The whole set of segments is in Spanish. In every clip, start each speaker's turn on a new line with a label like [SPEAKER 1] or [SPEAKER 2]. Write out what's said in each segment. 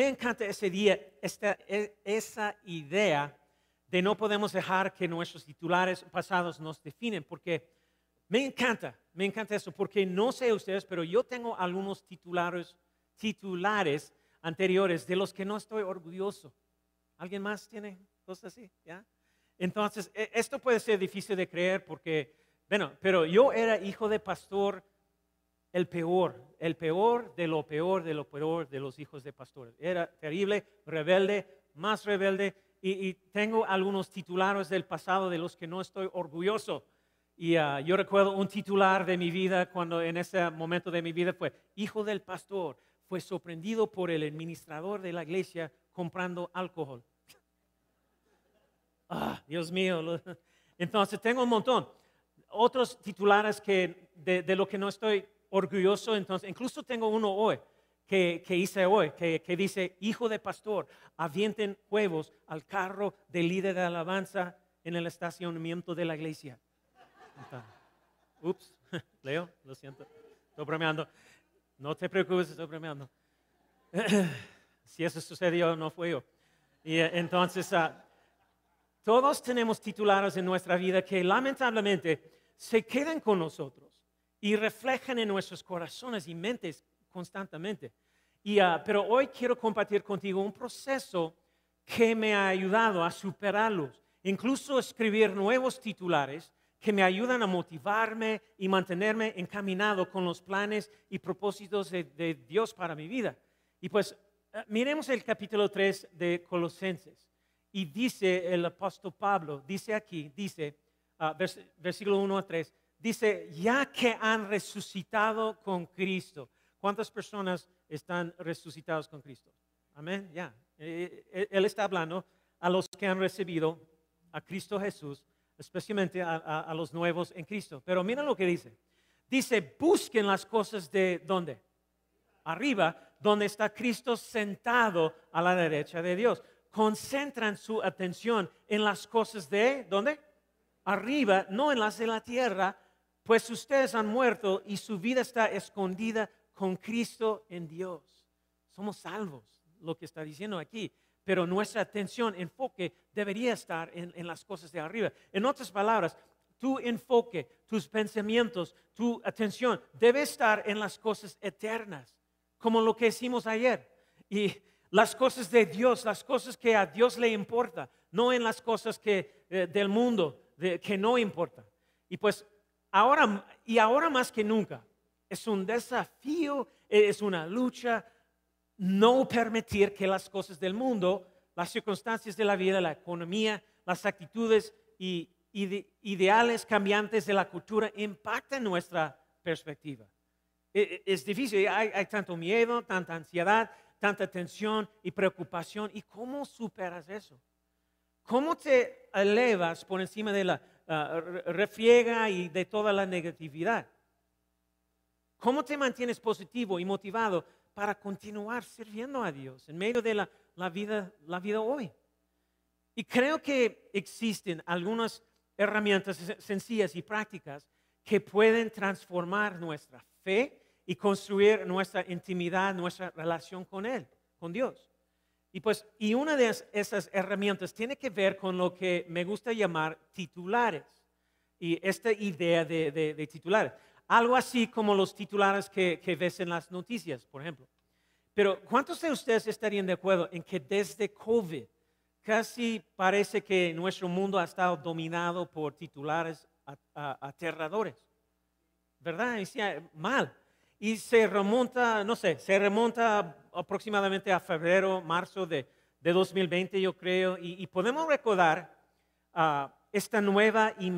[SPEAKER 1] Me encanta ese día, e, esa idea de no podemos dejar que nuestros titulares pasados nos definen, porque me encanta, me encanta eso, porque no sé ustedes, pero yo tengo algunos titulares, titulares anteriores de los que no estoy orgulloso. ¿Alguien más tiene cosas así? ¿Ya? Entonces, e, esto puede ser difícil de creer porque, bueno, pero yo era hijo de pastor el peor, el peor de lo peor de lo peor de los hijos de pastores. Era terrible, rebelde, más rebelde, y, tengo algunos titulares del pasado de los que no estoy orgulloso. Y ah, yo recuerdo un titular de mi vida cuando en ese momento de mi vida fue, hijo del pastor, fue sorprendido por el administrador de la iglesia comprando alcohol. ah, Dios mío. Entonces tengo un montón. Otros titulares que de, de lo que no estoy orgulloso. Entonces, incluso tengo uno hoy que, hice hoy, que, dice, hijo de pastor, avienten huevos al carro del líder de alabanza en el estacionamiento de la iglesia. Ups, Leo, lo siento, estoy bromeando. No te preocupes, estoy bromeando. si eso sucedió, no fue yo. Y eh, entonces, ah, todos tenemos titulares en nuestra vida que lamentablemente se quedan con nosotros y reflejan en nuestros corazones y mentes constantemente. Y, ah, pero hoy quiero compartir contigo un proceso que me ha ayudado a superarlos, incluso escribir nuevos titulares que me ayudan a motivarme y mantenerme encaminado con los planes y propósitos de, Dios para mi vida. Y pues ah, miremos el capítulo 3 de Colosenses. Y dice el apóstol Pablo, dice aquí, dice, uh, versículo 1 a 3, dice, ya que han resucitado con Cristo. ¿Cuántas personas están resucitados con Cristo? Amén, ya. Eh, eh, él está hablando a los que han recibido a Cristo Jesús, especialmente a, los nuevos en Cristo. Pero mira lo que dice. Dice, busquen las cosas de dónde? Arriba, donde está Cristo sentado a la derecha de Dios. Concentran su atención en las cosas de, ¿dónde? Arriba, no en las de la tierra, pues ustedes han muerto y su vida está escondida con Cristo en Dios. Somos salvos, lo que está diciendo aquí, pero nuestra atención, enfoque, debería estar en, las cosas de arriba. En otras palabras, tu enfoque, tus pensamientos, tu atención debe estar en las cosas eternas, como lo que hicimos ayer. Y las cosas de Dios, las cosas que a Dios le importa, no en las cosas que, eh, del mundo que no importan. Y pues ahora y ahora más que nunca es un desafío, es una lucha no permitir que las cosas del mundo, las circunstancias de la vida, la economía, las actitudes y ideales cambiantes de la cultura impacten nuestra perspectiva. E, e, es difícil, hay, hay tanto miedo, tanta ansiedad, tanta tensión y preocupación. ¿Y cómo superas eso? ¿Cómo te elevas por encima de la Ah, refriega y de toda la negatividad. ¿Cómo te mantienes positivo y motivado para continuar sirviendo a Dios en medio de la, vida, la vida hoy? Y creo que existen algunas herramientas sencillas y prácticas que pueden transformar nuestra fe y construir nuestra intimidad, nuestra relación con Él, con Dios. Y pues, y una de esas herramientas tiene que ver con lo que me gusta llamar titulares. Y esta idea de, titulares. Algo así como los titulares que, que, ves en las noticias, por ejemplo. Pero ¿cuántos de ustedes estarían de acuerdo en que desde COVID casi parece que nuestro mundo ha estado dominado por titulares aterradores? ¿Verdad? Mal. Y se remonta, no sé, se remonta aproximadamente a febrero, marzo de, 2020, yo creo, y, podemos recordar ah, esta nueva y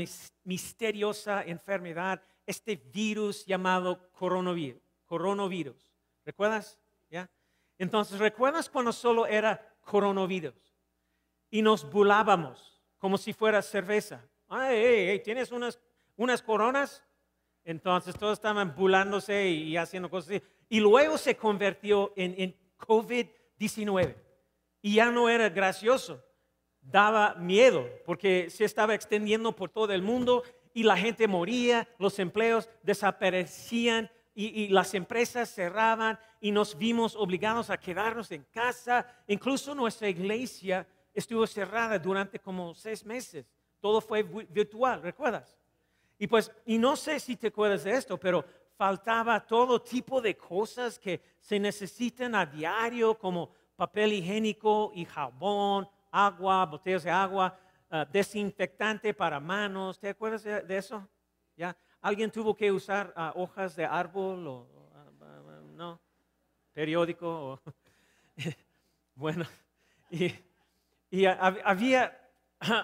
[SPEAKER 1] misteriosa enfermedad, este virus llamado coronavirus. coronavirus. ¿Recuerdas? ¿Ya? Entonces, ¿recuerdas cuando solo era coronavirus? Y nos bulábamos como si fuera cerveza. Ay, ¿tienes unas, unas coronas? Entonces todos estaban bulándose y, haciendo cosas así. Y luego se convirtió en, en COVID-19. Y ya no era gracioso. Daba miedo porque se estaba extendiendo por todo el mundo y la gente moría, los empleos desaparecían y, las empresas cerraban y nos vimos obligados a quedarnos en casa. Incluso nuestra iglesia estuvo cerrada durante como seis meses. Todo fue virtual, ¿recuerdas? Y pues, y no sé si te acuerdas de esto, pero faltaba todo tipo de cosas que se necesitan a diario, como papel higiénico y jabón, agua, botellas de agua, ah, desinfectante para manos. ¿Te acuerdas de, eso? ¿Ya? ¿Alguien tuvo que usar ah, hojas de árbol o ah, no? Periódico. bueno, y, había,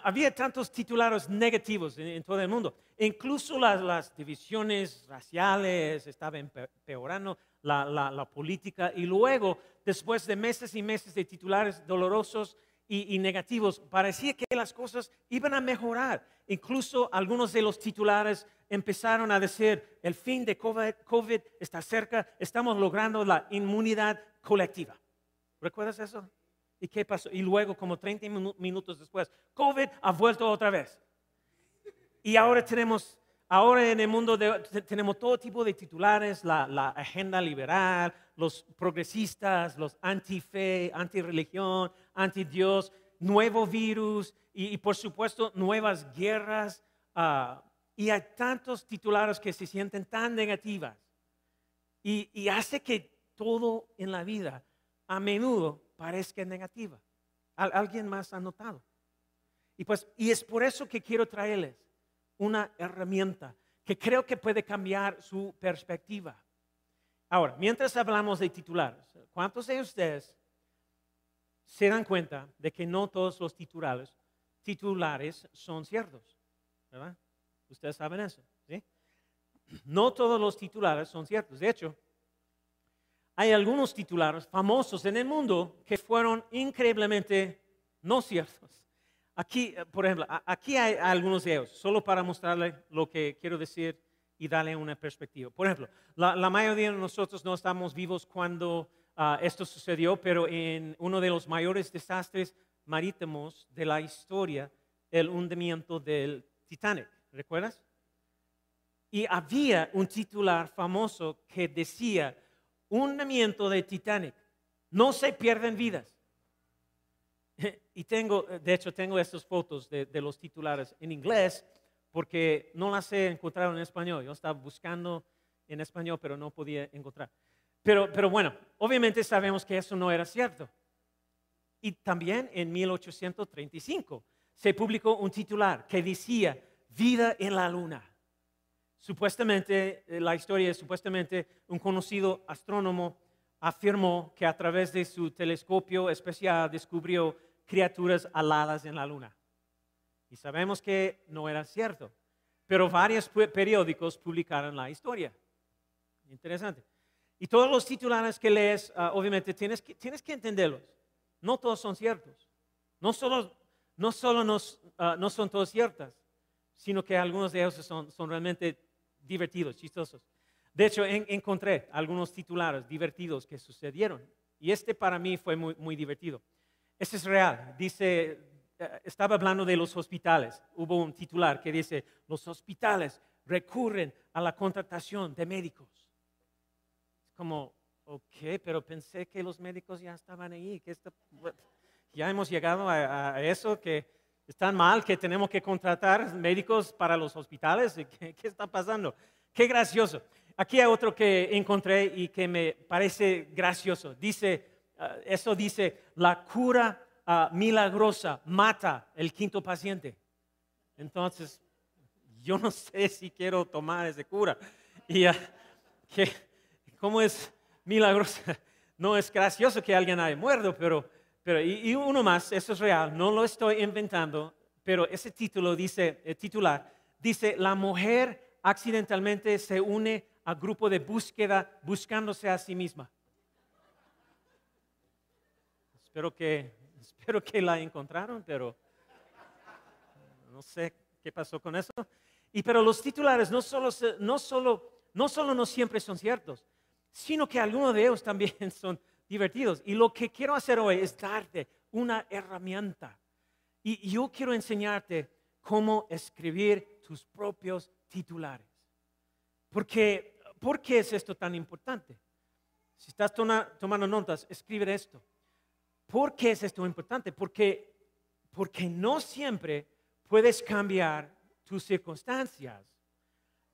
[SPEAKER 1] había tantos titulares negativos en, todo el mundo. Incluso las, divisiones raciales estaban empeorando, la, la, política. Y luego, después de meses y meses de titulares dolorosos, y, negativos, parecía que las cosas iban a mejorar. Incluso algunos de los titulares empezaron a decir, el fin de COVID, está cerca, estamos logrando la inmunidad colectiva. ¿Recuerdas eso? ¿Y qué pasó? Y luego, como 30 minutos después, COVID ha vuelto otra vez. Y ahora tenemos, ahora en el mundo tenemos todo tipo de titulares, la, la agenda liberal, los progresistas, los anti-fe, anti-religión, anti-Dios, nuevo virus y, por supuesto nuevas guerras. Ah, y hay tantos titulares que se sienten tan negativas. Y, hace que todo en la vida a menudo parezca negativa. ¿Alguien más ha notado? Y, pues, y es por eso que quiero traerles una herramienta que creo que puede cambiar su perspectiva. Ahora, mientras hablamos de titulares, ¿cuántos de ustedes se dan cuenta de que no todos los titulares, titulares son ciertos? ¿Verdad? Ustedes saben eso, ¿sí? No todos los titulares son ciertos. De hecho, hay algunos titulares famosos en el mundo que fueron increíblemente no ciertos. Aquí, eh, por ejemplo, aquí hay algunos de ellos, solo para mostrarles lo que quiero decir y darle una perspectiva. Por ejemplo, la, mayoría de nosotros no estamos vivos cuando ah, esto sucedió, pero en uno de los mayores desastres marítimos de la historia, el hundimiento del Titanic, ¿recuerdas? Y había un titular famoso que decía, hundimiento del Titanic, no se pierden vidas. Y tengo, de hecho, tengo estas fotos de, de los titulares en inglés porque no las he encontrado en español. Yo estaba buscando en español, pero no podía encontrar. Pero, pero bueno, obviamente sabemos que eso no era cierto. Y también en 1835 se publicó un titular que decía, vida en la luna. Supuestamente, eh, la historia es supuestamente un conocido astrónomo afirmó que a través de su telescopio especial descubrió criaturas aladas en la luna. Y sabemos que no era cierto. Pero varios periódicos publicaron la historia. Interesante. Y todos los titulares que lees, ah, obviamente tienes que, tienes que entenderlos. No todos son ciertos. No solo, no, solo nos, ah, no son todos ciertas, sino que algunos de ellos son, son realmente divertidos, chistosos. De hecho, encontré algunos titulares divertidos que sucedieron. Y este para mí fue muy, muy divertido. Este es real. Dice, eh, estaba hablando de los hospitales. Hubo un titular que dice, los hospitales recurren a la contratación de médicos. Es como, ok, pero pensé que los médicos ya estaban ahí, que ya hemos llegado a, eso, que están mal, que tenemos que contratar médicos para los hospitales. ¿Qué, qué está pasando? Qué gracioso. Aquí hay otro que encontré y que me parece gracioso. Dice, eh, eso dice, la cura milagrosa mata el quinto paciente. Entonces, yo no sé si quiero tomar ese cura. Y uh, ¿cómo es milagrosa? No es gracioso que alguien haya muerto, pero, pero y, uno más, eso es real, no lo estoy inventando, pero ese título dice, el titular, dice, la mujer accidentalmente se une a grupo de búsqueda buscándose a sí misma. Espero que, espero que la encontraron, pero no sé qué pasó con eso. Y pero los titulares no solo, no solo, no solo no siempre son ciertos, sino que algunos de ellos también son divertidos. Y lo que quiero hacer hoy es darte una herramienta. Y yo quiero enseñarte cómo escribir tus propios titulares. Porque, ¿Por qué es esto tan importante? Si estás tomando notas, escribe esto. ¿Por qué es esto importante? Porque, porque no siempre puedes cambiar tus circunstancias,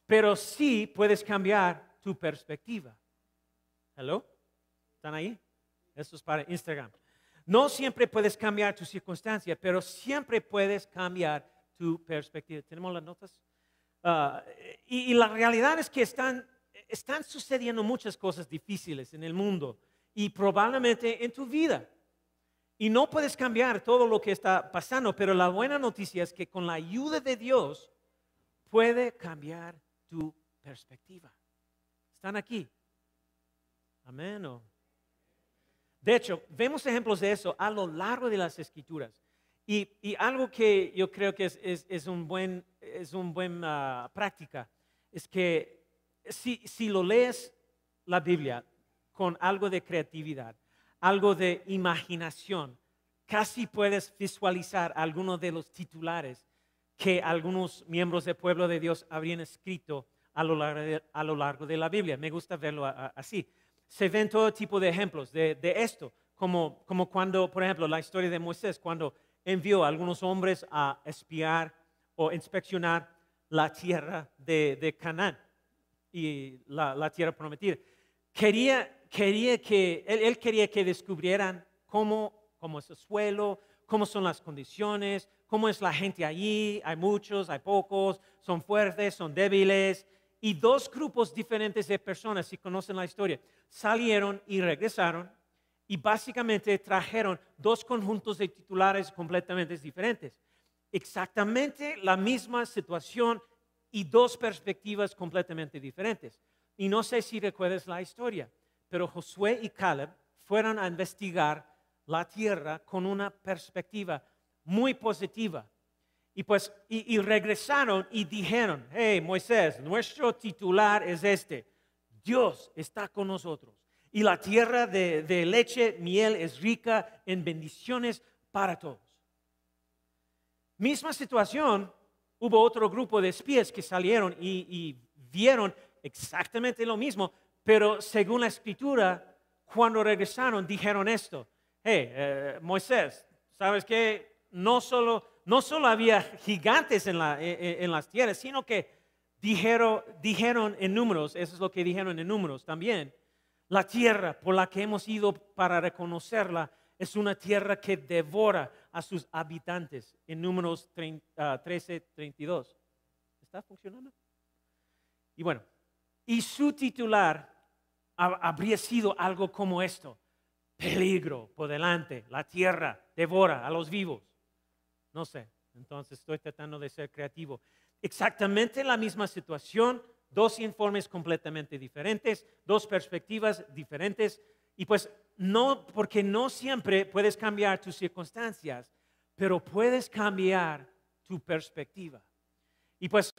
[SPEAKER 1] pero sí puedes cambiar tu perspectiva. ¿Hello? ¿Están ahí? Esto es para Instagram. No siempre puedes cambiar tu circunstancia, pero siempre puedes cambiar tu perspectiva. ¿Tenemos las notas? Ah, y, la realidad es que están, están sucediendo muchas cosas difíciles en el mundo y probablemente en tu vida. Y no puedes cambiar todo lo que está pasando, pero la buena noticia es que con la ayuda de Dios puede cambiar tu perspectiva. ¿Están aquí? Amén. De hecho, vemos ejemplos de eso a lo largo de las escrituras. Y, algo que yo creo que es, un buen, es una buena práctica es que si, si lo lees la Biblia con algo de creatividad, algo de imaginación, casi puedes visualizar algunos de los titulares que algunos miembros del pueblo de Dios habrían escrito a lo largo de, la Biblia. Me gusta verlo así se ven todo tipo de ejemplos de, esto, como, como, cuando, por ejemplo, la historia de Moisés, cuando envió a algunos hombres a espiar o inspeccionar la tierra de, Canaán y la, tierra prometida. Quería, quería que, él, quería que descubrieran cómo, cómo es el suelo, cómo son las condiciones, cómo es la gente allí, hay muchos, hay pocos, son fuertes, son débiles, y dos grupos diferentes de personas, si conocen la historia, salieron y regresaron y básicamente trajeron dos conjuntos de titulares completamente diferentes. Exactamente la misma situación y dos perspectivas completamente diferentes. Y no sé si recuerdas la historia, pero Josué y Caleb fueron a investigar la tierra con una perspectiva muy positiva. Y pues, y, regresaron y dijeron, hey Moisés, nuestro titular es este, Dios está con nosotros. Y la tierra de, de leche, miel es rica en bendiciones para todos. Misma situación, hubo otro grupo de espías que salieron y, vieron exactamente lo mismo, pero según la escritura, cuando regresaron dijeron esto, hey, eh, Moisés, ¿sabes qué? No solo no solo había gigantes en, las tierras, sino que dijeron, dijeron en números, eso es lo que dijeron en números también, la tierra por la que hemos ido para reconocerla es una tierra que devora a sus habitantes en números 13, 32. Ah, ¿Está funcionando? Y bueno, y su titular habría sido algo como esto, peligro por delante, la tierra devora a los vivos. No sé, entonces estoy tratando de ser creativo. Exactamente la misma situación, dos informes completamente diferentes, dos perspectivas diferentes. Y pues no, porque no siempre puedes cambiar tus circunstancias, pero puedes cambiar tu perspectiva. Y pues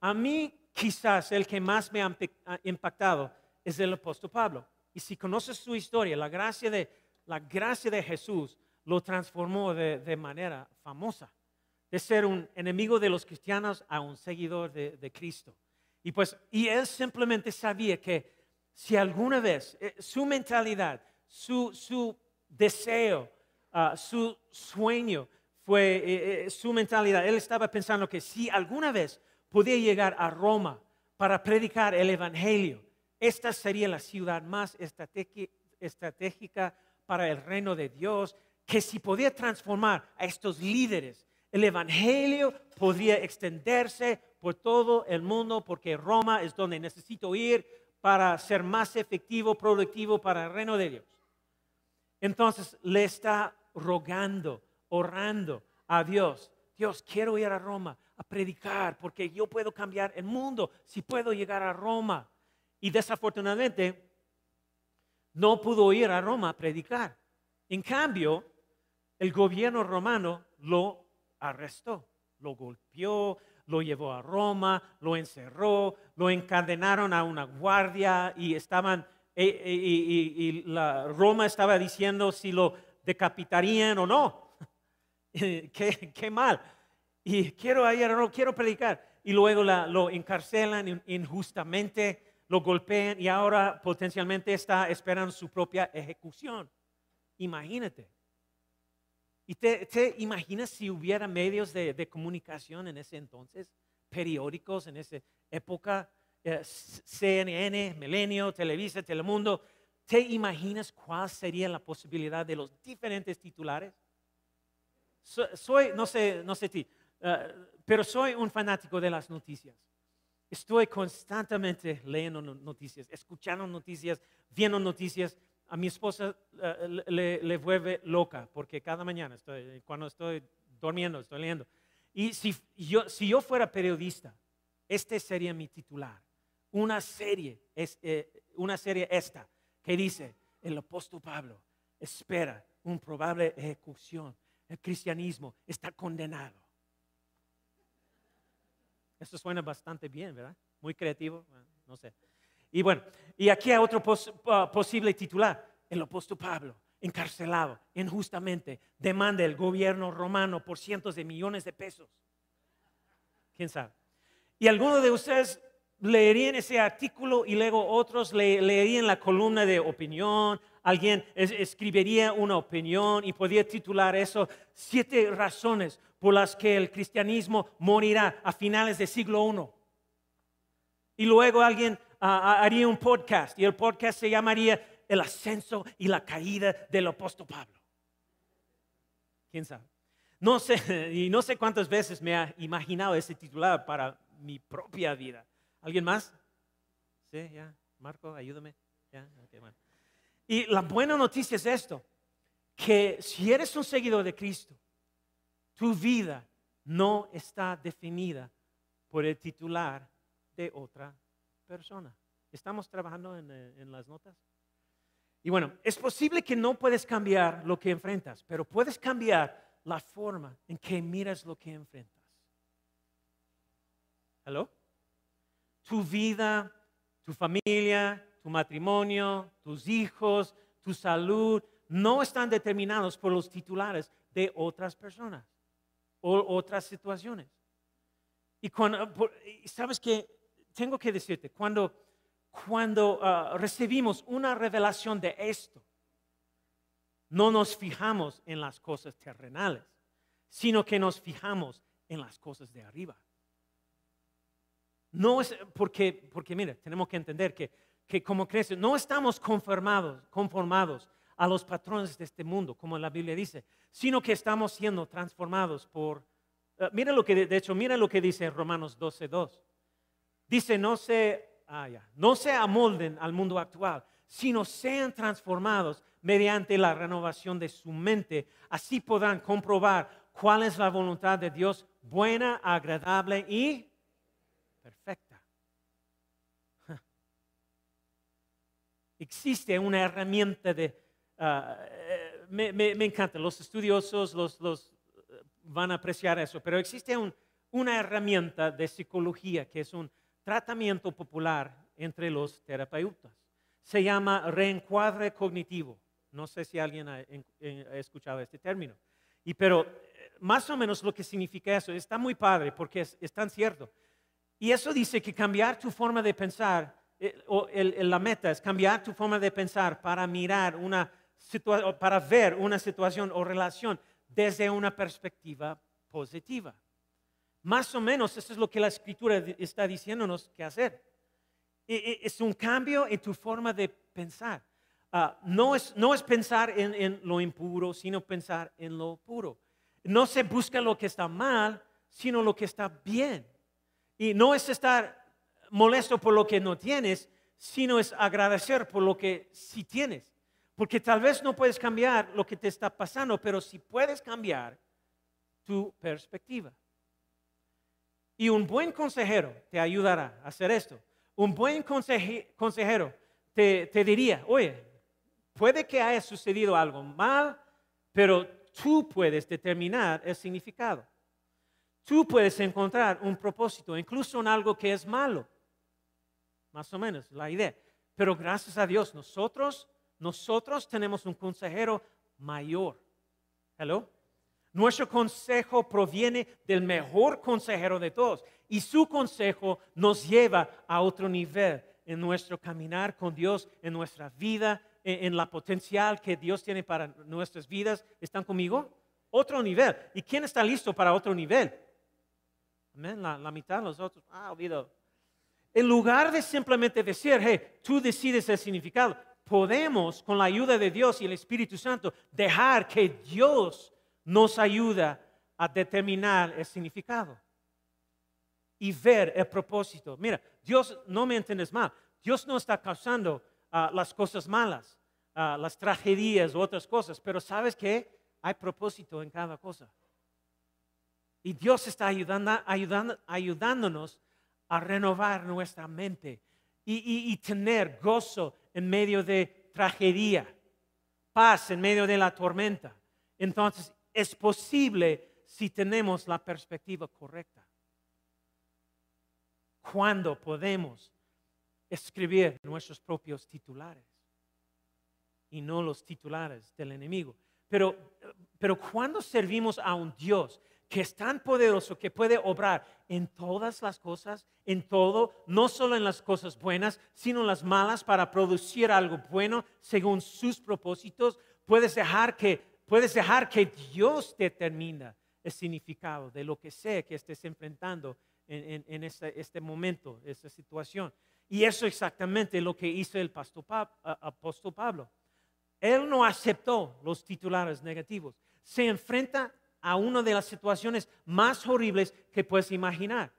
[SPEAKER 1] a mí quizás el que más me ha impactado es el apóstol Pablo. Y si conoces su historia, la gracia de, la gracia de Jesús lo transformó de, manera famosa, de ser un enemigo de los cristianos a un seguidor de, Cristo. Y pues, y él simplemente sabía que si alguna vez eh, su mentalidad, su, deseo, ah, su sueño fue eh, eh, su mentalidad, él estaba pensando que si alguna vez podía llegar a Roma para predicar el Evangelio, esta sería la ciudad más estratégica para el reino de Dios, que si podía transformar a estos líderes, el Evangelio podría extenderse por todo el mundo porque Roma es donde necesito ir para ser más efectivo, productivo para el reino de Dios. Entonces le está rogando, orando a Dios. Dios, quiero ir a Roma a predicar porque yo puedo cambiar el mundo si puedo llegar a Roma. Y desafortunadamente no pudo ir a Roma a predicar. En cambio, el gobierno romano lo arrestó, lo golpeó, lo llevó a Roma, lo encerró, lo encadenaron a una guardia y estaban, e, e, y, la Roma estaba diciendo si lo decapitarían o no. qué, qué, mal. Y quiero ayer, no quiero predicar. Y luego lo encarcelan injustamente, lo golpean y ahora potencialmente está esperando su propia ejecución. Imagínate. ¿Y te, imaginas si hubiera medios de, comunicación en ese entonces? Periódicos en esa época, eh, CNN, Milenio, Televisa, Telemundo. ¿Te imaginas cuál sería la posibilidad de los diferentes titulares? soy, no sé, no sé ti, eh, pero soy un fanático de las noticias. Estoy constantemente leyendo noticias, escuchando noticias, viendo noticias a mi esposa eh, le, vuelve loca porque cada mañana, estoy, cuando estoy durmiendo, estoy leyendo. Y si yo, si yo fuera periodista, este sería mi titular. Una serie, es, eh, una serie esta, que dice, el apóstol Pablo espera una probable ejecución. El cristianismo está condenado. Eso suena bastante bien, ¿verdad? Muy creativo, no sé. Y bueno, y aquí hay otro posible titular. El apóstol Pablo, encarcelado injustamente, demanda el gobierno romano por cientos de millones de pesos. ¿Quién sabe? Y algunos de ustedes leerían ese artículo y luego otros leerían la columna de opinión. Alguien escribiría una opinión y podría titular eso, siete razones por las que el cristianismo morirá a finales del siglo I. Y luego alguien haría un podcast y el podcast se llamaría El ascenso y la caída del apóstol Pablo. ¿Quién sabe? No sé, y no sé cuántas veces me ha imaginado ese titular para mi propia vida. ¿Alguien más? Sí, ya. Marco, ayúdame. Y la buena noticia es esto, que si eres un seguidor de Cristo, tu vida no está definida por el titular de otra persona. ¿Estamos trabajando eh, en, las notas? Y bueno, es posible que no puedes cambiar lo que enfrentas, pero puedes cambiar la forma en que miras lo que enfrentas. ¿Hello? Tu vida, tu familia, tu matrimonio, tus hijos, tu salud, no están determinados por los titulares de otras personas o otras situaciones. Y cuando, sabes que tengo que decirte, cuando, cuando ah, recibimos una revelación de esto, no nos fijamos en las cosas terrenales, sino que nos fijamos en las cosas de arriba. No es porque, porque mira, tenemos que entender que, que como creyentes no estamos conformados, conformados a los patrones de este mundo, como la Biblia dice, sino que estamos siendo transformados por... Uh, mira lo que, de hecho, mira lo que dice Romanos 12.2. Dice, no se, ah, no se amolden al mundo actual, sino sean transformados mediante la renovación de su mente. Así podrán comprobar cuál es la voluntad de Dios, buena, agradable y perfecta. Existe una herramienta de... Ah, eh, me, encanta, los estudiosos los, eh, van a apreciar eso, pero existe una herramienta de psicología que es un tratamiento popular entre los terapeutas. Se llama reencuadre cognitivo. No sé si alguien ha, escuchado este término. Y pero eh, más o menos lo que significa eso está muy padre porque es, tan cierto. Y eso dice que cambiar tu forma de pensar, eh, o la meta es cambiar tu forma de pensar para mirar una para ver una situación o relación desde una perspectiva positiva. Más o menos eso es lo que la escritura está diciéndonos que hacer. Es un cambio en tu forma de pensar. Ah, no, es, no, es, pensar en, en, lo impuro, sino pensar en lo puro. No se busca lo que está mal, sino lo que está bien. Y no es estar molesto por lo que no tienes, sino es agradecer por lo que sí tienes. Porque tal vez no puedes cambiar lo que te está pasando, pero sí puedes cambiar tu perspectiva. Y un buen consejero te ayudará a hacer esto. Un buen consejero te, diría, oye, puede que haya sucedido algo mal, pero tú puedes determinar el significado. Tú puedes encontrar un propósito, incluso en algo que es malo. Más o menos, la idea. Pero gracias a Dios, nosotros, nosotros tenemos un consejero mayor. Hello. Nuestro consejo proviene del mejor consejero de todos y su consejo nos lleva a otro nivel en nuestro caminar con Dios, en nuestra vida, en, la potencial que Dios tiene para nuestras vidas. ¿Están conmigo? Otro nivel. ¿Y quién está listo para otro nivel? Amén. La, mitad de los otros. Ah, olvido. En lugar de simplemente decir, hey, tú decides el significado, podemos, con la ayuda de Dios y el Espíritu Santo, dejar que Dios nos ayude a determinar el significado y ver el propósito. Mira, Dios, no me entiendes mal, Dios no está causando ah, las cosas malas, ah, las tragedias u otras cosas, pero ¿sabes qué? Hay propósito en cada cosa. Y Dios está ayudando, ayudando, ayudándonos a renovar nuestra mente y, tener gozo en medio de tragedia, paz en medio de la tormenta. Entonces, es posible si tenemos la perspectiva correcta. Cuando podemos escribir nuestros propios titulares y no los titulares del enemigo. Pero, pero cuando servimos a un Dios que es tan poderoso que puede obrar en todas las cosas, en todo, no solo en las cosas buenas, sino en las malas para producir algo bueno según sus propósitos, puedes dejar que, puedes dejar que Dios determina el significado de lo que sea que estés enfrentando en, este, este, momento, esta situación. Y eso es exactamente lo que hizo el apóstol Pablo. Él no aceptó los titulares negativos. Se enfrenta a una de las situaciones más horribles que puedes imaginar.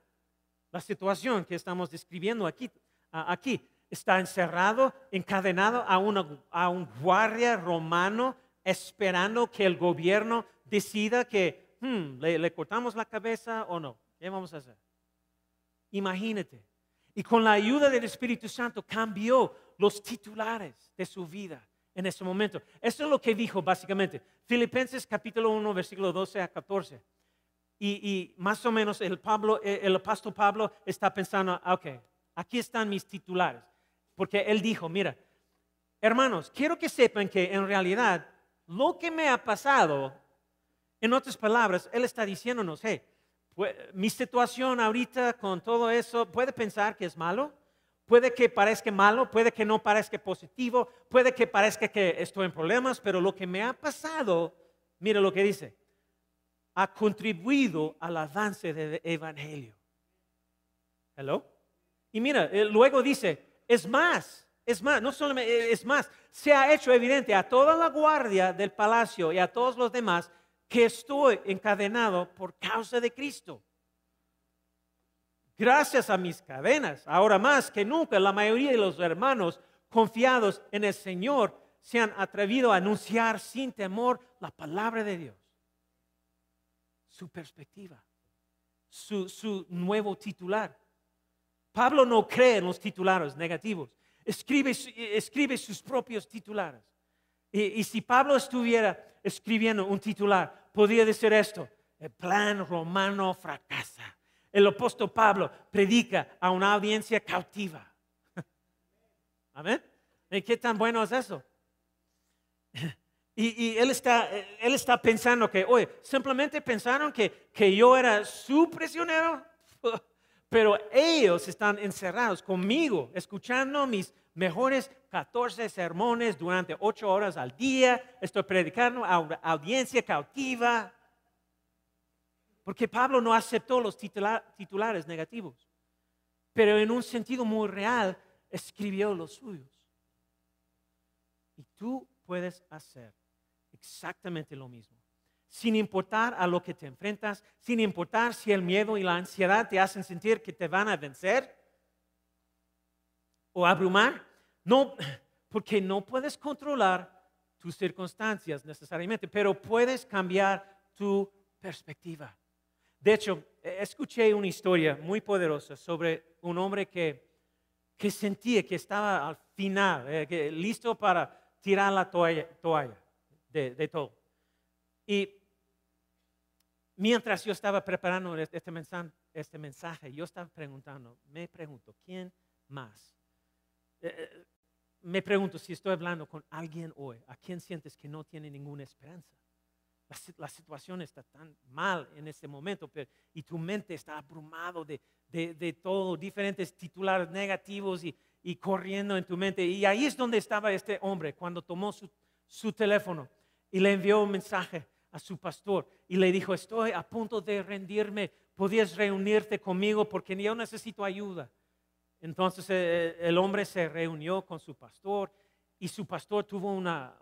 [SPEAKER 1] La situación que estamos describiendo aquí, aquí está encerrado, encadenado a, a un guardia romano esperando que el gobierno decida que hmm, ¿le, le cortamos la cabeza o no. ¿Qué vamos a hacer? Imagínate. Y con la ayuda del Espíritu Santo cambió los titulares de su vida en ese momento. Eso es lo que dijo básicamente. Filipenses capítulo 1, versículo 12 a 14. Y, más o menos el, Pablo, el apóstol Pablo está pensando, ah, ok, aquí están mis titulares. Porque él dijo, mira, hermanos, quiero que sepan que en realidad lo que me ha pasado, en otras palabras, él está diciéndonos, hey, mi situación ahorita con todo eso, ¿puede pensar que es malo? Puede que parezca malo, puede que no parezca positivo, puede que parezca que estoy en problemas, pero lo que me ha pasado, mire lo que dice, ha contribuido al avance del Evangelio. ¿Hello? Y mira, eh, luego dice, es más, es más, no solamente, eh, es más, se ha hecho evidente a toda la guardia del palacio y a todos los demás que estoy encadenado por causa de Cristo. Gracias a mis cadenas, ahora más que nunca, la mayoría de los hermanos confiados en el Señor se han atrevido a anunciar sin temor la palabra de Dios. Su perspectiva, su, nuevo titular. Pablo no cree en los titulares negativos, escribe, escribe sus propios titulares. Y, y si Pablo estuviera escribiendo un titular, podría decir esto, el plan romano fracasa el apóstol Pablo predica a una audiencia cautiva. Amén. ¿Y qué tan bueno es eso? Y, él, está, él está pensando que, oye, simplemente pensaron que, que yo era su prisionero, pero ellos están encerrados conmigo, escuchando mis mejores 14 sermones durante 8 horas al día. Estoy predicando a una audiencia cautiva. Porque Pablo no aceptó los titulares negativos, pero en un sentido muy real escribió los suyos. Y tú puedes hacer exactamente lo mismo. Sin importar a lo que te enfrentas, sin importar si el miedo y la ansiedad te hacen sentir que te van a vencer o abrumar, no, porque no puedes controlar tus circunstancias necesariamente, pero puedes cambiar tu perspectiva. De hecho, e, escuché una historia muy poderosa sobre un hombre que, que sentía que estaba al final, eh, listo para tirar la toalla, de, todo. Y mientras yo estaba preparando este mensaje, este mensaje yo estaba preguntando, me pregunto, ¿quién más? Eh, eh, me pregunto si estoy hablando con alguien hoy, ¿a quién sientes que no tiene ninguna esperanza? La, situación está tan mal en este momento pero, y tu mente está abrumado de, de, todo, diferentes titulares negativos y, y, corriendo en tu mente. Y ahí es donde estaba este hombre cuando tomó su, su teléfono y le envió un mensaje a su pastor y le dijo, estoy a punto de rendirme, podías reunirte conmigo porque yo necesito ayuda. Entonces eh, el hombre se reunió con su pastor y su pastor tuvo una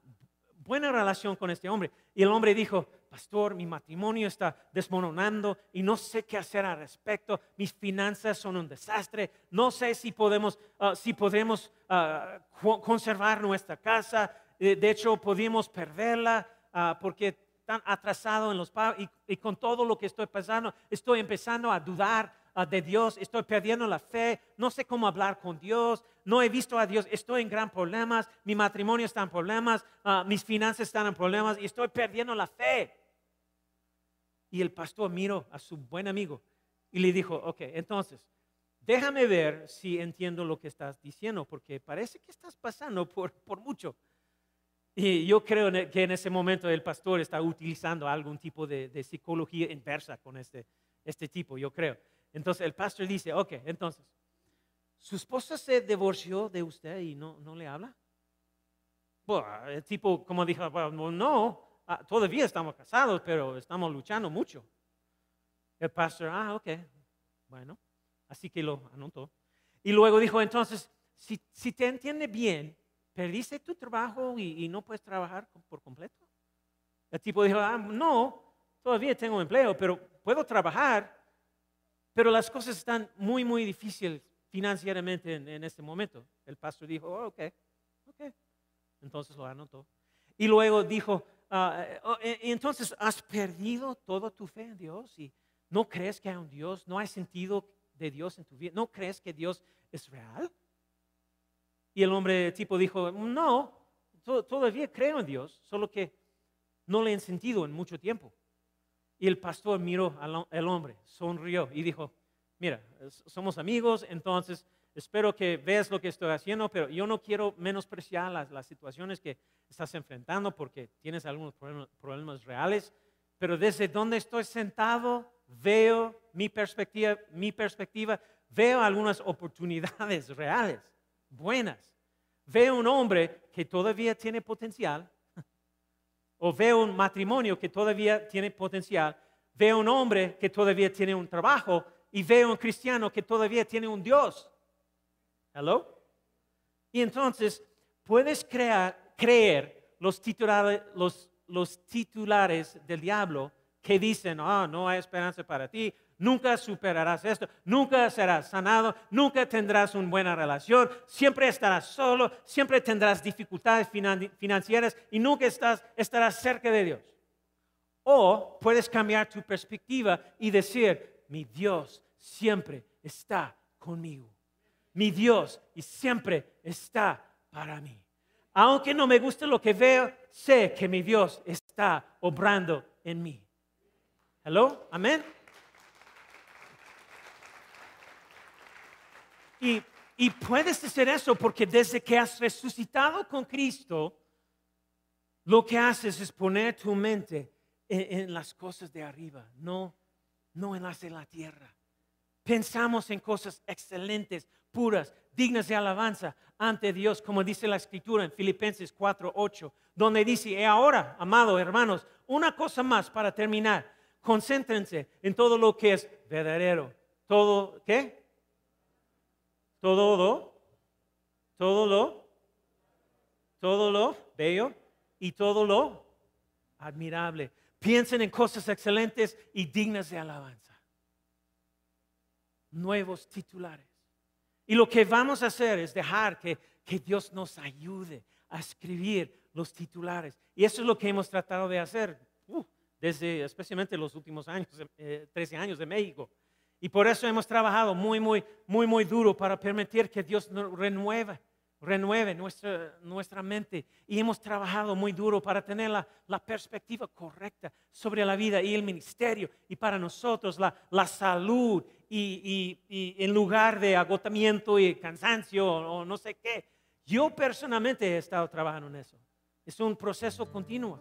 [SPEAKER 1] buena relación con este hombre. Y el hombre dijo, pastor, mi matrimonio está desmoronando y no sé qué hacer al respecto. Mis finanzas son un desastre. No sé si podemos, ah, si podemos ah, conservar nuestra casa. de hecho, podemos perderla uh, porque tan atrasado en los pagos y, con todo lo que estoy pasando, estoy empezando a dudar de Dios, estoy perdiendo la fe, no sé cómo hablar con Dios, no he visto a Dios, estoy en gran problemas, mi matrimonio está en problemas, ah, mis finanzas están en problemas y estoy perdiendo la fe. Y el pastor miró a su buen amigo y le dijo, ok, entonces, déjame ver si entiendo lo que estás diciendo, porque parece que estás pasando por, por mucho. Y yo creo e, que en ese momento el pastor está utilizando algún tipo de, psicología inversa con este, este tipo, yo creo. Entonces el pastor dice, ok, entonces, ¿su esposa se divorció de usted y no, no le habla? Bueno, el tipo, como dijo, bueno, no, ah, todavía estamos casados, pero estamos luchando mucho. El pastor, ah, ok, bueno, así que lo anotó. Y luego dijo, entonces, si, si te entiende bien, ¿perdiste tu trabajo y, no puedes trabajar por completo? El tipo dijo, ah, no, todavía tengo empleo, pero puedo trabajar, pero las cosas están muy, muy difíciles financieramente en, este momento. El pastor dijo, oh, ok, ok. Entonces lo anotó. Y luego dijo, ah, eh, oh, eh, entonces has perdido toda tu fe en Dios y no crees que hay un Dios, no hay sentido de Dios en tu vida, no crees que Dios es real. Y el hombre tipo dijo, no, todavía creo en Dios, solo que no le he sentido en mucho tiempo. Y el pastor miró al hombre, sonrió y dijo, mira, somos amigos, entonces espero que veas lo que estoy haciendo, pero yo no quiero menospreciar las, las situaciones que estás enfrentando porque tienes algunos problemas, problemas reales, pero desde donde estoy sentado veo mi perspectiva, mi perspectiva, veo algunas oportunidades reales buenas. Veo un hombre que todavía tiene potencial, o veo un matrimonio que todavía tiene potencial, veo un hombre que todavía tiene un trabajo y veo un cristiano que todavía tiene un Dios. ¿Hello? Y entonces puedes creer los titulares, los, los titulares del diablo que dicen, ah, no hay esperanza para ti, nunca superarás esto, nunca serás sanado, nunca tendrás una buena relación, siempre estarás solo, siempre tendrás dificultades financieras y nunca estarás cerca de Dios. O puedes cambiar tu perspectiva y decir, mi Dios siempre está conmigo. Mi Dios y siempre está para mí. Aunque no me guste lo que veo, sé que mi Dios está obrando en mí. Hello, amén. Y, puedes hacer eso porque desde que has resucitado con Cristo, lo que haces es poner tu mente en, las cosas de arriba, no, no en las de la tierra. Pensamos en cosas excelentes, puras, dignas de alabanza ante Dios, como dice la escritura en Filipenses 4:8, donde dice, y ahora, amados hermanos, una cosa más para terminar, concéntrense en todo lo que es verdadero, todo, ¿qué? Todo lo, todo lo, todo lo bello y todo lo admirable. Piensen en cosas excelentes y dignas de alabanza. Nuevos titulares. Y lo que vamos a hacer es dejar que, Dios nos ayude a escribir los titulares. Y eso es lo que hemos tratado de hacer uh, desde especialmente los últimos años, 13 eh, años de México. Y por eso hemos trabajado muy, muy, muy, muy duro para permitir que Dios renueve renueve nuestra, nuestra mente y hemos trabajado muy duro para tener la, la perspectiva correcta sobre la vida y el ministerio y para nosotros la, la salud y, y, y, en lugar de agotamiento y cansancio o no sé qué. Yo personalmente he estado trabajando en eso. Es un proceso continuo.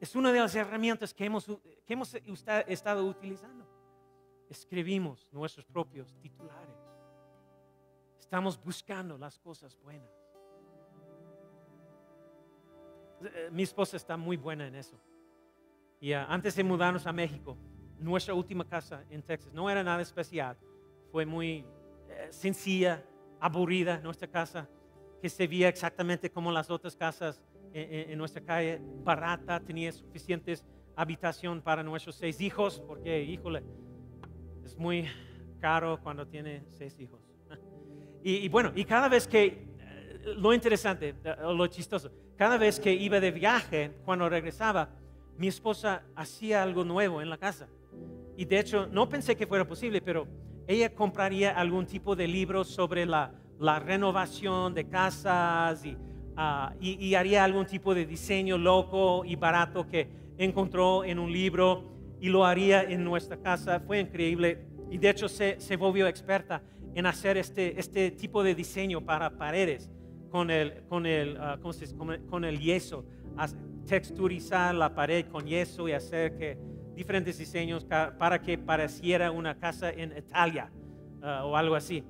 [SPEAKER 1] Es una de las herramientas que hemos, que hemos estado utilizando. Escribimos nuestros propios titulares. Estamos buscando las cosas buenas. Eh, mi esposa está muy buena en eso. Y ah, antes de mudarnos a México, nuestra última casa en Texas no era nada especial. Fue muy eh, sencilla, aburrida nuestra casa, que se veía exactamente como las otras casas en, nuestra calle, barata, tenía suficientes habitación para nuestros seis hijos, porque, híjole, muy caro cuando tiene seis hijos. Y, bueno, y cada vez que, eh, lo interesante, eh, lo chistoso, cada vez que iba de viaje, cuando regresaba, mi esposa hacía algo nuevo en la casa. Y de hecho, no pensé que fuera posible, pero ella compraría algún tipo de libro sobre la, la renovación de casas y Ah, y, haría algún tipo de diseño loco y barato que encontró en un libro y lo haría en nuestra casa. Fue increíble y de hecho se, se volvió experta en hacer este, este tipo de diseño para paredes con el, con el, ah, con el yeso, texturizar la pared con yeso y hacer que diferentes diseños para que pareciera una casa en Italia ah, o algo así.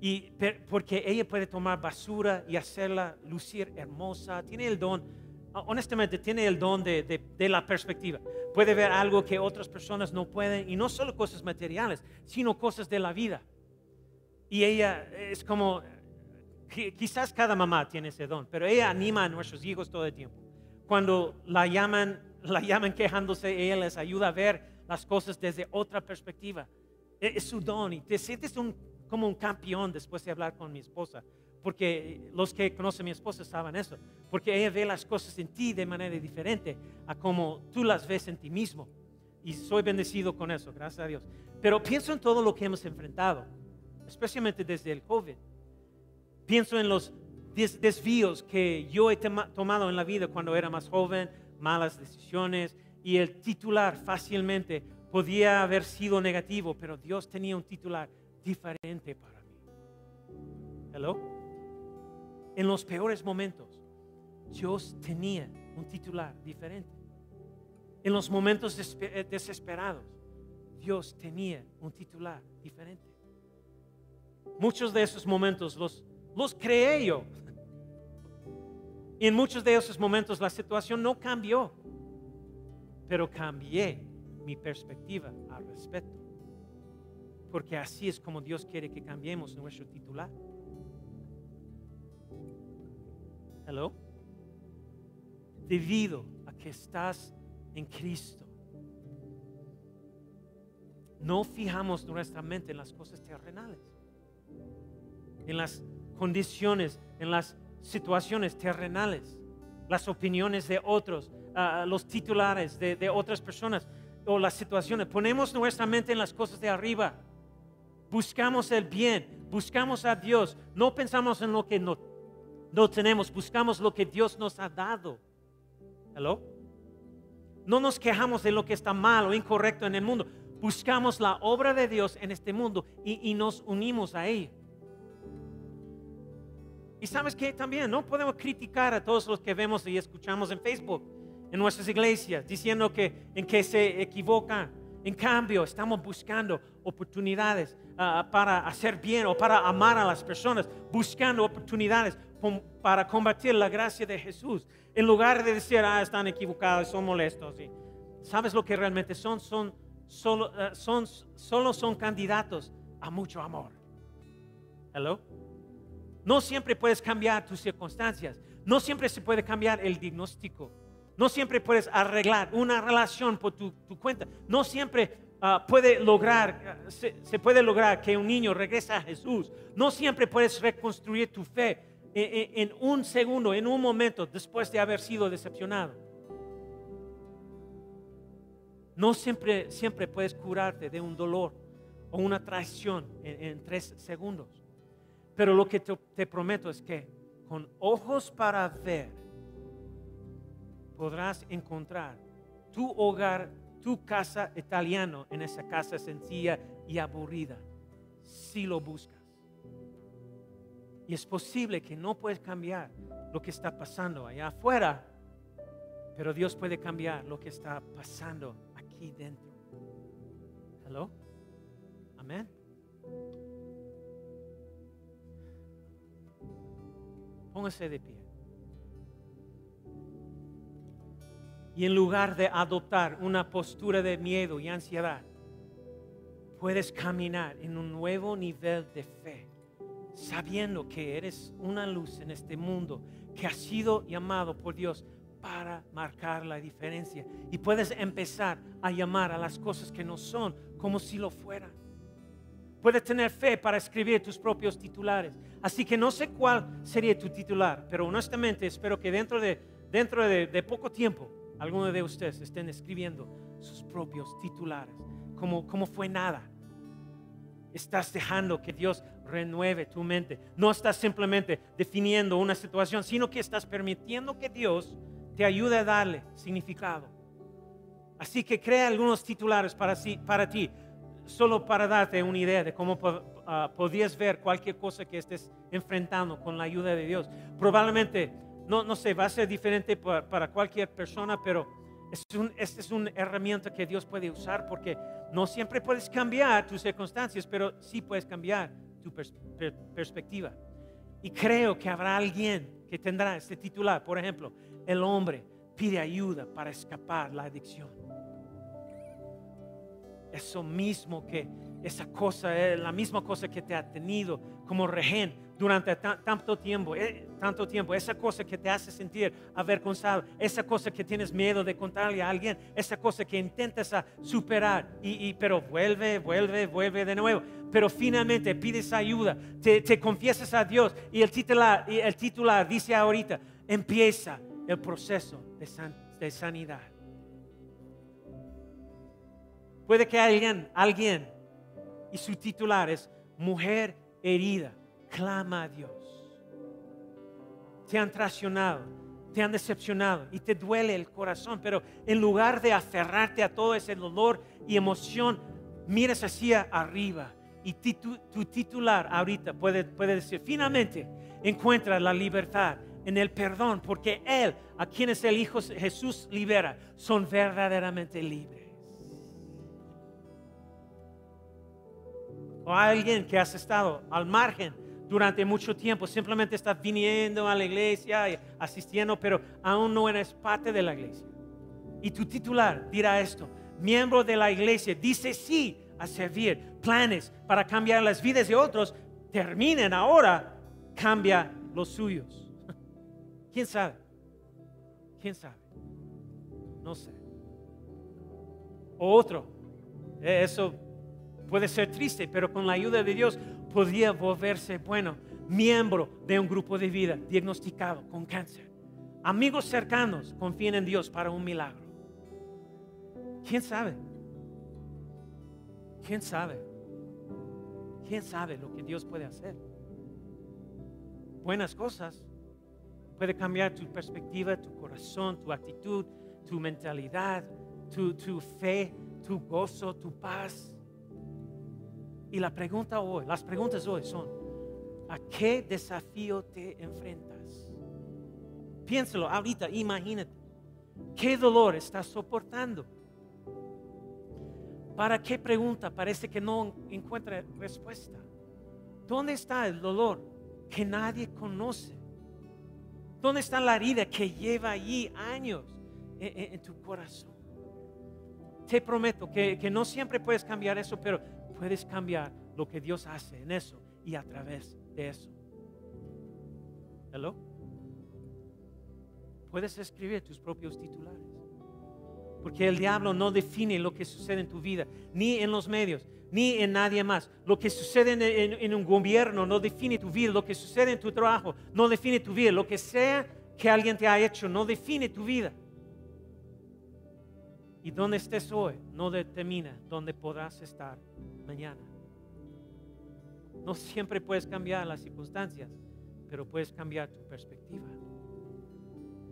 [SPEAKER 1] Y porque ella puede tomar basura y hacerla lucir hermosa. Tiene el don, honestamente, tiene el don de, de, la perspectiva. Puede ver algo que otras personas no pueden. Y no solo cosas materiales, sino cosas de la vida. Y ella es como, quizás cada mamá tiene ese don, pero ella anima a nuestros hijos todo el tiempo. Cuando la llaman, la llaman quejándose, ella les ayuda a ver las cosas desde otra perspectiva. E, es su don y te sientes como un campeón después de hablar con mi esposa, porque los que conocen a mi esposa saben eso, porque ella ve las cosas en ti de manera diferente a como tú las ves en ti mismo. Y soy bendecido con eso, gracias a Dios. Pero pienso en todo lo que hemos enfrentado, especialmente desde el COVID. Pienso en los desvíos que yo he tomado en la vida cuando era más joven, malas decisiones, y el titular fácilmente podía haber sido negativo, pero Dios tenía un titular diferente para mí. Hello. En los peores momentos, Dios tenía un titular diferente. En los momentos eh, desesperados, Dios tenía un titular diferente. Muchos de esos momentos los, los creé yo. Y en muchos de esos momentos la situación no cambió, pero cambié mi perspectiva al respecto porque así es como Dios quiere que cambiemos nuestro titular. Hello. Debido a que estás en Cristo, no fijamos nuestra mente en las cosas terrenales, en las condiciones, en las situaciones terrenales, las opiniones de otros, ah, los titulares de, de otras personas o las situaciones. Ponemos nuestra mente en las cosas de arriba buscamos el bien, buscamos a Dios, no pensamos en lo que no, no tenemos, buscamos lo que Dios nos ha dado. ¿Hello? No nos quejamos de lo que está mal o incorrecto en el mundo, buscamos la obra de Dios en este mundo y, y nos unimos a ella. Y sabes que también no podemos criticar a todos los que vemos y escuchamos en Facebook, en nuestras iglesias, diciendo que en que se equivocan en cambio, estamos buscando oportunidades ah, para hacer bien o para amar a las personas, buscando oportunidades para combatir la gracia de Jesús. En lugar de decir, ah, están equivocados, son molestos. ¿Sabes lo que realmente son? Son solo, ah, son, solo son candidatos a mucho amor. Hello. No siempre puedes cambiar tus circunstancias. No siempre se puede cambiar el diagnóstico. No siempre puedes arreglar una relación por tu, cuenta. No siempre ah, puede lograr, ah, se, puede lograr que un niño regrese a Jesús. No siempre puedes reconstruir tu fe en, un segundo, en un momento, después de haber sido decepcionado. No siempre, siempre puedes curarte de un dolor o una traición en, tres segundos. Pero lo que te prometo es que con ojos para ver, podrás encontrar tu hogar, tu casa italiano en esa casa sencilla y aburrida, si lo buscas. Y es posible que no puedes cambiar lo que está pasando allá afuera, pero Dios puede cambiar lo que está pasando aquí dentro. Hello? Amén. Póngase de pie. Y en lugar de adoptar una postura de miedo y ansiedad, puedes caminar en un nuevo nivel de fe, sabiendo que eres una luz en este mundo, que ha sido llamado por Dios para marcar la diferencia. Y puedes empezar a llamar a las cosas que no son como si lo fueran. Puedes tener fe para escribir tus propios titulares. Así que no sé cuál sería tu titular, pero honestamente espero que dentro de, dentro de, de poco tiempo algunos de ustedes estén escribiendo sus propios titulares, como, como fue nada. Estás dejando que Dios renueve tu mente. No estás simplemente definiendo una situación, sino que estás permitiendo que Dios te ayude a darle significado. Así que crea algunos titulares para, para ti, solo para darte una idea de cómo uh, podrías ver cualquier cosa que estés enfrentando con la ayuda de Dios. Probablemente no, no sé, va a ser diferente para, cualquier persona, pero es un, esta es una herramienta que Dios puede usar porque no siempre puedes cambiar tus circunstancias, pero sí puedes cambiar perspectiva. Y creo que habrá alguien que tendrá este titular. Por ejemplo, el hombre pide ayuda para escapar la adicción. Eso mismo que esa cosa, es la misma cosa que te ha tenido como rehén durante tanto tiempo, eh, tanto tiempo, esa cosa que te hace sentir avergonzado, esa cosa que tienes miedo de contarle a alguien, esa cosa que intentas superar, y, pero vuelve, vuelve, vuelve de nuevo. Pero finalmente pides ayuda, te, confiesas a Dios y el titular, dice ahorita, empieza el proceso de, de sanidad. Puede que alguien, alguien, y su titular es mujer herida clama a Dios. Te han traicionado, te han decepcionado y te duele el corazón, pero en lugar de aferrarte a todo ese dolor y emoción, miras hacia arriba y tu, titular ahorita puede, puede decir, finalmente encuentra la libertad en el perdón, porque Él, a quienes el Hijo Jesús libera, son verdaderamente libres. O alguien que has estado al margen durante mucho tiempo, simplemente estás viniendo a la iglesia y asistiendo, pero aún no eres parte de la iglesia. Y tu titular dirá esto, miembro de la iglesia, dice sí a servir, planes para cambiar las vidas de otros, terminen ahora, cambia los suyos. ¿Quién sabe? ¿Quién sabe? No sé. O otro, eh, eso puede ser triste, pero con la ayuda de Dios podría volverse, bueno, miembro de un grupo de vida diagnosticado con cáncer. Amigos cercanos confían en Dios para un milagro. ¿Quién sabe? ¿Quién sabe? ¿Quién sabe lo que Dios puede hacer? Buenas cosas. Puede cambiar tu perspectiva, tu corazón, tu actitud, tu mentalidad, tu, fe, tu gozo, tu paz. Y la pregunta hoy, las preguntas hoy son, ¿a qué desafío te enfrentas? Piénsalo ahorita, imagínate. ¿Qué dolor estás soportando? ¿Para qué pregunta parece que no encuentra respuesta? ¿Dónde está el dolor que nadie conoce? ¿Dónde está la herida que lleva allí años en, tu corazón? Te prometo que, que no siempre puedes cambiar eso, pero puedes cambiar lo que Dios hace en eso y a través de eso. ¿Hello? Puedes escribir tus propios titulares. Porque el diablo no define lo que sucede en tu vida, ni en los medios, ni en nadie más. Lo que sucede en, un gobierno no define tu vida. Lo que sucede en tu trabajo no define tu vida. Lo que sea que alguien te ha hecho no define tu vida. Y donde estés hoy no determina dónde podrás estar mañana. No siempre puedes cambiar las circunstancias, pero puedes cambiar tu perspectiva.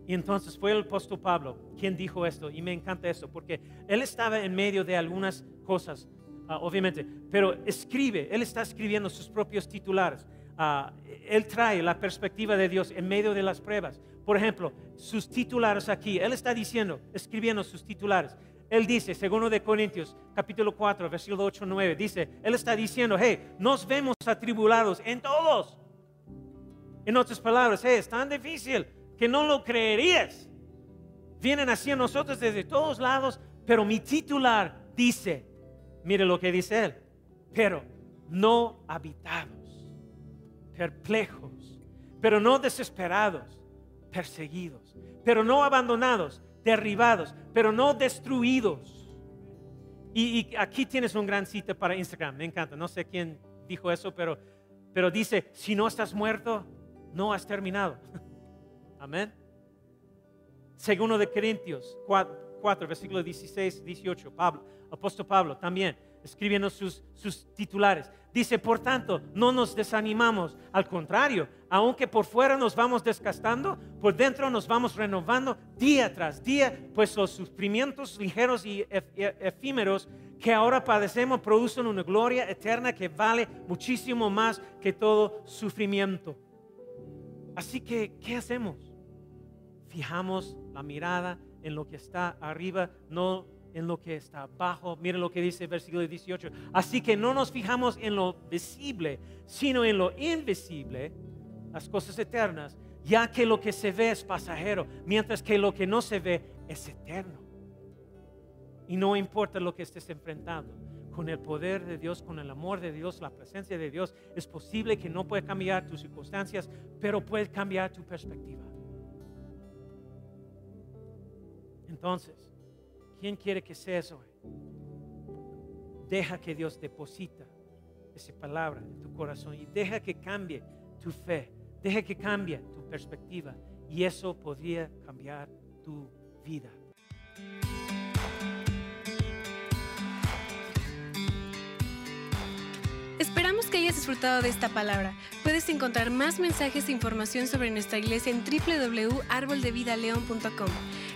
[SPEAKER 1] Y entonces fue el apóstol Pablo quien dijo esto, y me encanta esto, porque él estaba en medio de algunas cosas, ah, obviamente, pero escribe, él está escribiendo sus propios titulares. Ah, él trae la perspectiva de Dios en medio de las pruebas. Por ejemplo, sus titulares aquí, él está diciendo, escribiendo sus titulares. Él dice, segundo de Corintios, capítulo 4, versículo 8, 9, dice, él está diciendo, hey, nos vemos atribulados en todos. En otras palabras, hey, es tan difícil que no lo creerías. Vienen así a nosotros desde todos lados, pero mi titular dice, mire lo que dice él, pero no habitados, perplejos, pero no desesperados, perseguidos, pero no abandonados, derribados, pero no destruidos. Y, aquí tienes un gran cita para Instagram, me encanta, no sé quién dijo eso, pero, pero dice, si no estás muerto, no has terminado. Amén. Segundo de Corintios 4, 4 versículo 16, 18, Pablo, apóstol Pablo también escribiendo sus, sus titulares. Dice, por tanto, no nos desanimamos, al contrario, aunque por fuera nos vamos desgastando, por dentro nos vamos renovando día tras día, pues los sufrimientos ligeros y efímeros que ahora padecemos producen una gloria eterna que vale muchísimo más que todo sufrimiento. Así que, ¿qué hacemos? Fijamos la mirada en lo que está arriba, no en lo que está abajo. Miren lo que dice el versículo 18. Así que no nos fijamos en lo visible, sino en lo invisible, las cosas eternas, ya que lo que se ve es pasajero, mientras que lo que no se ve es eterno. Y no importa lo que estés enfrentando, con el poder de Dios, con el amor de Dios, la presencia de Dios, es posible que no pueda cambiar tus circunstancias, pero puede cambiar tu perspectiva. Entonces, ¿Quién quiere que seas hoy? Deja que Dios deposita esa palabra en tu corazón y deja que cambie tu fe, deja que cambie tu perspectiva y eso podría cambiar tu vida.
[SPEAKER 2] Esperamos que hayas disfrutado de esta palabra. Puedes encontrar más mensajes e información sobre nuestra iglesia en www.arboldevidaleon.com.